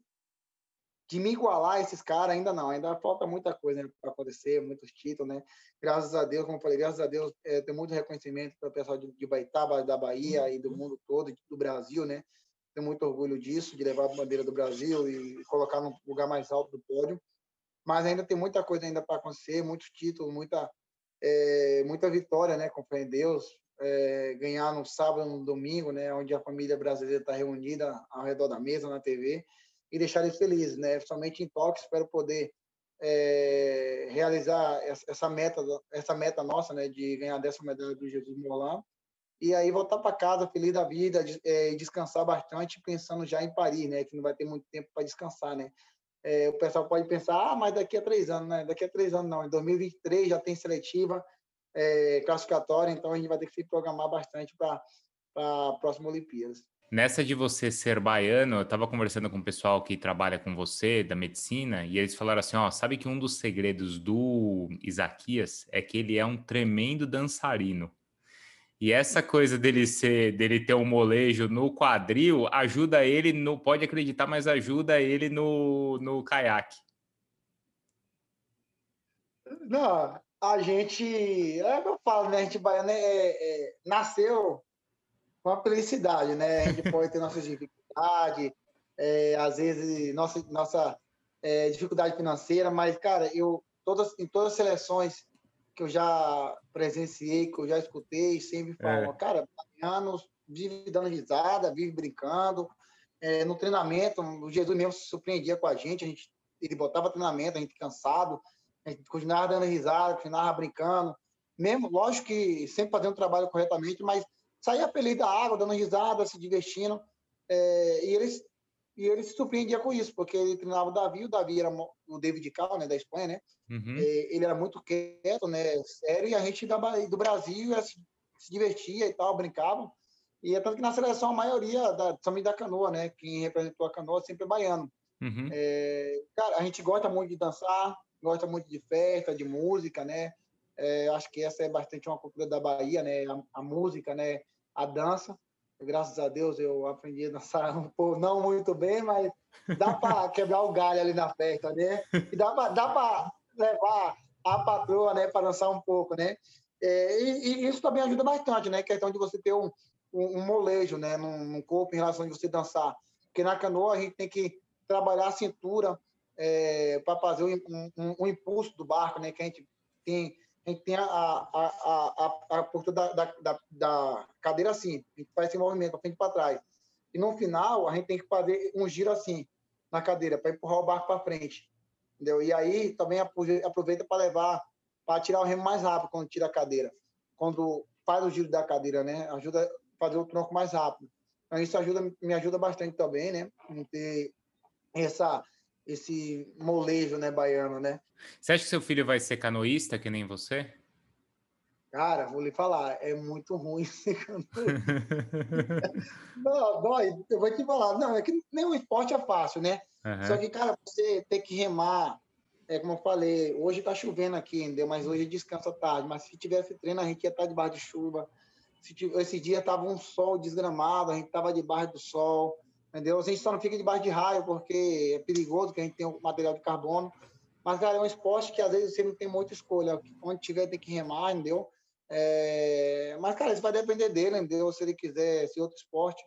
de me igualar a esses caras, ainda não. Ainda falta muita coisa né, para acontecer, muitos títulos, né? Graças a Deus, como eu falei, graças a Deus, é, tem muito reconhecimento para o pessoal de, de Baitaba, da Bahia e do mundo todo, do Brasil, né? Tenho muito orgulho disso, de levar a bandeira do Brasil e colocar no lugar mais alto do pódio. Mas ainda tem muita coisa ainda para acontecer, muitos títulos, muita é, muita vitória, né, com fé em Deus, é, ganhar no sábado, no domingo, né, onde a família brasileira está reunida ao redor da mesa na TV e deixar eles felizes, né? Somente em toque espero poder é, realizar essa meta, essa meta nossa, né, de ganhar dessa medalha do Jesus Molan e aí voltar para casa feliz da vida é, e descansar bastante, pensando já em Paris, né, que não vai ter muito tempo para descansar, né? É, o pessoal pode pensar, ah, mas daqui a três anos, né? Daqui a três anos não. Em 2023 já tem seletiva é, classificatória, então a gente vai ter que se programar bastante para a próxima Olimpíadas. Nessa de você ser baiano, eu estava conversando com o pessoal que trabalha com você, da medicina, e eles falaram assim: ó, sabe que um dos segredos do Isaquias é que ele é um tremendo dançarino. E essa coisa dele ser, dele ter um molejo no quadril, ajuda ele, no, pode acreditar, mas ajuda ele no, no caiaque. Não, a gente, é o que eu falo, né? A gente baiano é, é, nasceu com a felicidade, né? A gente pode ter nossas dificuldades, é, às vezes nossa, nossa é, dificuldade financeira, mas, cara, eu todas, em todas as seleções que eu já presenciei, que eu já escutei, sempre falam, é. cara, anos vive dando risada, vive brincando. É, no treinamento, o Jesus mesmo se surpreendia com a gente, a gente ele botava treinamento, a gente cansado, a gente continuava dando risada, continuava brincando. Mesmo, lógico que sempre fazendo o trabalho corretamente, mas saía feliz da água, dando risada, se divertindo. É, e eles e ele se surpreendia com isso, porque ele treinava o Davi, o Davi era o David Cal, né, da Espanha, né? Uhum. ele era muito quieto, né, sério, e a gente da, do Brasil se, se, divertia e tal, brincava. E é tanto que na seleção a maioria, da, também da canoa, né, quem representou a canoa sempre é baiano. Uhum. É, cara, a gente gosta muito de dançar, gosta muito de festa, de música, né? É, acho que essa é bastante uma cultura da Bahia, né? A, a música, né? A dança graças a Deus eu aprendi a dançar um pouco, não muito bem, mas dá para quebrar o galho ali na festa, né? E dá para levar a patroa, né, para dançar um pouco, né? É, e, e, isso também ajuda bastante, né? Questão de você ter um, um, um molejo, né, no, no, corpo em relação a você dançar. Porque na canoa a gente tem que trabalhar a cintura é, para fazer o um, um, impulso do barco, né? Que a gente tem a gente tem a, a, a, a, postura da, da, da, cadeira assim, a gente faz esse movimento para frente para trás. E no final, a gente tem que fazer um giro assim, na cadeira, para empurrar o barco para frente. Entendeu? E aí também aproveita para levar, para tirar o remo mais rápido quando tira a cadeira. Quando faz o giro da cadeira, né? Ajuda a fazer o tronco mais rápido. Então, isso ajuda, me ajuda bastante também, né? Não ter essa esse molejo, né, baiano, né? Você acha que seu filho vai ser canoísta que nem você? Cara, vou lhe falar, é muito ruim ser canoísta. não, dói, eu vou te falar, não, é que nenhum esporte é fácil, né? Uhum. Só que, cara, você tem que remar, é como eu falei, hoje tá chovendo aqui, entendeu? Mas hoje descansa tarde, mas se tivesse treino, a gente ia estar tá debaixo de chuva. Esse dia tava um sol desgramado, a gente tava debaixo do sol entendeu? A gente só não fica debaixo de raio porque é perigoso, que a gente tem um material de carbono. Mas, cara, é um esporte que às vezes você não tem muita escolha. Onde tiver, tem que remar, entendeu? É... Mas, cara, isso vai depender dele, entendeu? Se ele quiser esse outro esporte,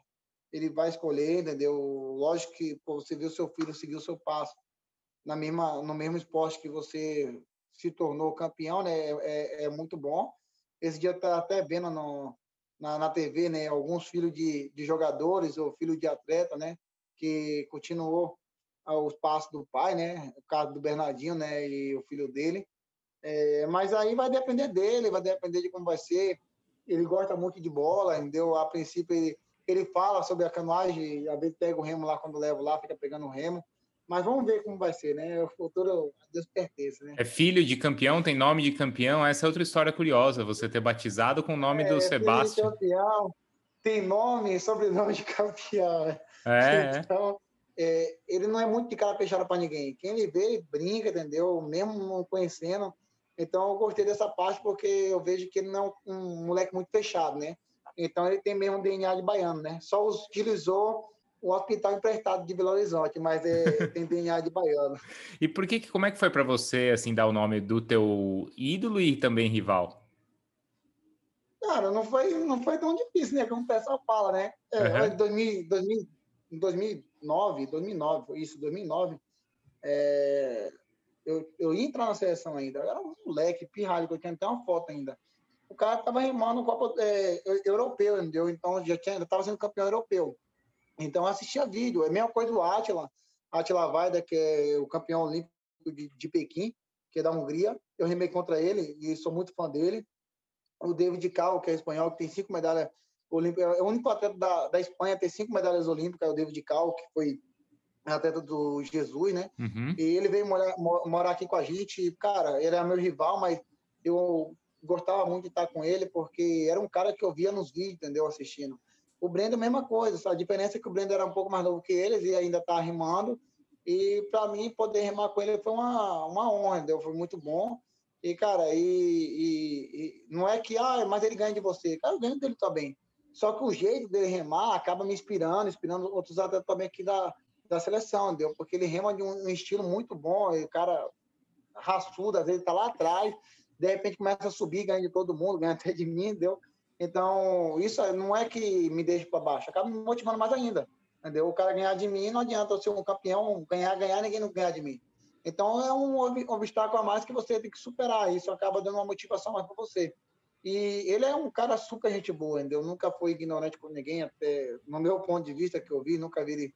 ele vai escolher, entendeu? Lógico que pô, você viu seu filho seguir o seu passo na mesma, no mesmo esporte que você se tornou campeão, né? É, é, é muito bom. Esse dia tá até vendo no, na, na TV, né, alguns filhos de, de jogadores ou filhos de atleta, né, que continuou os passos do pai, né, o caso do Bernardinho, né, e o filho dele. É, mas aí vai depender dele, vai depender de como vai ser. Ele gosta muito de bola, entendeu? A princípio ele, ele fala sobre a canoagem, às vezes pega o remo lá quando leva lá, fica pegando o remo. Mas vamos ver como vai ser, né? O futuro Deus pertence, né? É filho de campeão, tem nome de campeão. Essa é outra história curiosa, você ter batizado com o nome é, do Sebastião. campeão, tem nome, sobrenome de campeão. Né? É. Então, é, ele não é muito de cara fechada para ninguém. Quem ele vê, ele brinca, entendeu? Mesmo não conhecendo. Então, eu gostei dessa parte porque eu vejo que ele não é um moleque muito fechado, né? Então, ele tem mesmo DNA de baiano, né? Só utilizou o hospital emprestado de Belo Horizonte, mas é, tem DNA de baiano. E por que, como é que foi para você assim dar o nome do teu ídolo e também rival? Cara, não foi, não foi tão difícil, né? Como o pessoal fala, né? É, uhum. 2000, 2000, em 2009, 2009, isso, 2009, é, eu, eu ia entrar na seleção ainda. Eu era um moleque, pirralho, que eu tinha até uma foto ainda. O cara tava remando o Copa é, Europeu, entendeu? Então já tinha, tava sendo campeão europeu. Então, eu assistia vídeo. É a mesma coisa do Atila. Atila Vaida, que é o campeão olímpico de, de Pequim, que é da Hungria. Eu remei contra ele e sou muito fã dele. O David Cal, que é espanhol, que tem cinco medalhas olímpicas. É o único atleta da, da Espanha a ter cinco medalhas olímpicas, é o David Cal, que foi atleta do Jesus, né? Uhum. E ele veio morar, morar aqui com a gente. E, cara, ele é meu rival, mas eu gostava muito de estar com ele, porque era um cara que eu via nos vídeos, entendeu? Assistindo. O Brendo, mesma coisa, só a diferença é que o Brendo era um pouco mais novo que eles e ainda está rimando. E para mim, poder rimar com ele foi uma, uma honra, entendeu? foi muito bom. E, cara, e, e, e, não é que, ah, mas ele ganha de você. Cara, eu ganho dele também. Só que o jeito dele remar acaba me inspirando, inspirando outros atletas também aqui da, da seleção, entendeu? Porque ele rema de um, um estilo muito bom, e o cara raçudo, às vezes tá lá atrás, de repente começa a subir, ganha de todo mundo, ganha até de mim, entendeu? Então, isso não é que me deixa para baixo, acaba me motivando mais ainda. Entendeu? O cara ganhar de mim, não adianta eu ser um campeão, ganhar, ganhar, ninguém não ganhar de mim. Então, é um obstáculo a mais que você tem que superar. Isso acaba dando uma motivação mais para você. E ele é um cara super gente boa, entendeu? Nunca foi ignorante com ninguém, até no meu ponto de vista que eu vi, nunca vi ele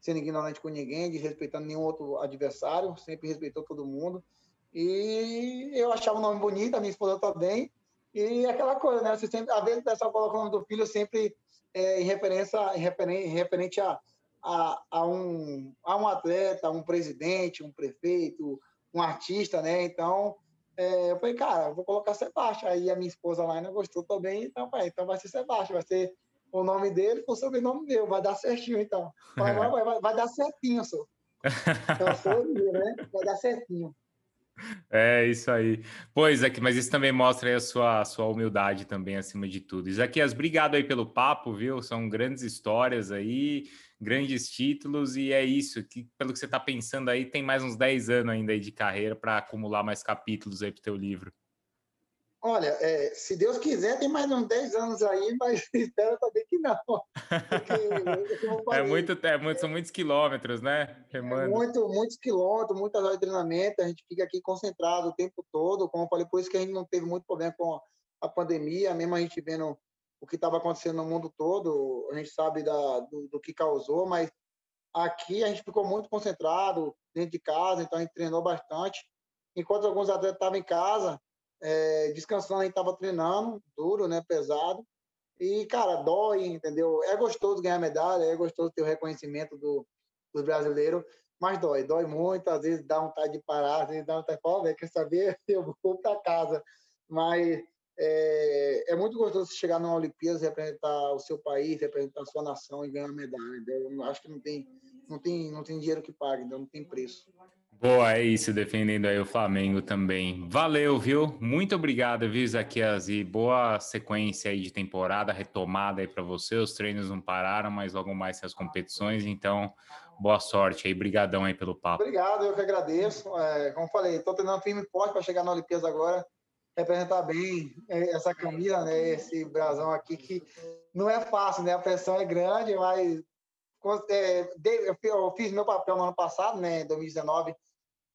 sendo ignorante com ninguém, desrespeitando nenhum outro adversário, sempre respeitou todo mundo. E eu achava o nome bonito, a minha esposa também. E aquela coisa, né? Você sempre, às vezes o pessoal coloca o nome do filho sempre é, em referência, em referente, em referente a, a, a, um, a um atleta, um presidente, um prefeito, um artista, né? Então, é, eu falei, cara, vou colocar Sebastião. Aí a minha esposa lá não gostou também, então, pai, então vai ser Sebastião, vai ser o nome dele com o sobrenome meu, vai dar certinho, então. Vai, vai, vai, vai dar certinho, só. Então, sou né? Vai dar certinho. É isso aí. Pois, aqui, mas isso também mostra a sua, a sua humildade também, acima de tudo. Isaquias, obrigado aí pelo papo, viu? São grandes histórias aí, grandes títulos, e é isso. Que, pelo que você está pensando aí, tem mais uns 10 anos ainda aí de carreira para acumular mais capítulos aí para o teu livro. Olha, é, se Deus quiser, tem mais uns 10 anos aí, mas espero também que não. Porque, é muito, é muito, são muitos quilômetros, né? É muito, muitos quilômetros, muitas horas de treinamento, a gente fica aqui concentrado o tempo todo, como eu falei, por isso que a gente não teve muito problema com a pandemia, mesmo a gente vendo o que estava acontecendo no mundo todo, a gente sabe da, do, do que causou, mas aqui a gente ficou muito concentrado dentro de casa, então a gente treinou bastante. Enquanto alguns atletas estavam em casa, é, descansando, a gente estava treinando, duro, né, pesado. E, cara, dói, entendeu? É gostoso ganhar medalha, é gostoso ter o reconhecimento do, dos brasileiros, mas dói, dói muito, às vezes dá vontade de parar, às vezes dá vontade de falar, quer saber, eu vou para casa. Mas é, é, muito gostoso chegar numa Olimpíada, representar o seu país, representar a sua nação e ganhar medalha. Entendeu? Eu acho que não tem, não tem, não tem dinheiro que pague, então não tem preço. Boa, é isso, defendendo aí o Flamengo também. Valeu, viu? Muito obrigado, viu, Zaquias? E boa sequência aí de temporada, retomada aí para você. Os treinos não pararam, mas logo mais as competições, então boa sorte aí. Brigadão aí pelo papo. Obrigado, eu que agradeço. É, como falei, estou treinando firme e forte para chegar na Olimpíada agora, representar bem é, essa camisa, né, esse brasão aqui, que não é fácil, né? A pressão é grande, mas é, eu fiz meu papel no ano passado, né, 2019,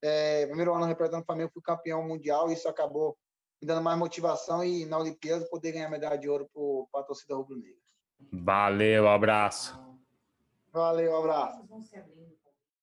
é, primeiro ano representando o Flamengo, fui campeão mundial, isso acabou me dando mais motivação e na Olimpíada poder ganhar medalha de ouro para a torcida rubro-negra. Valeu, abraço. Valeu, abraço.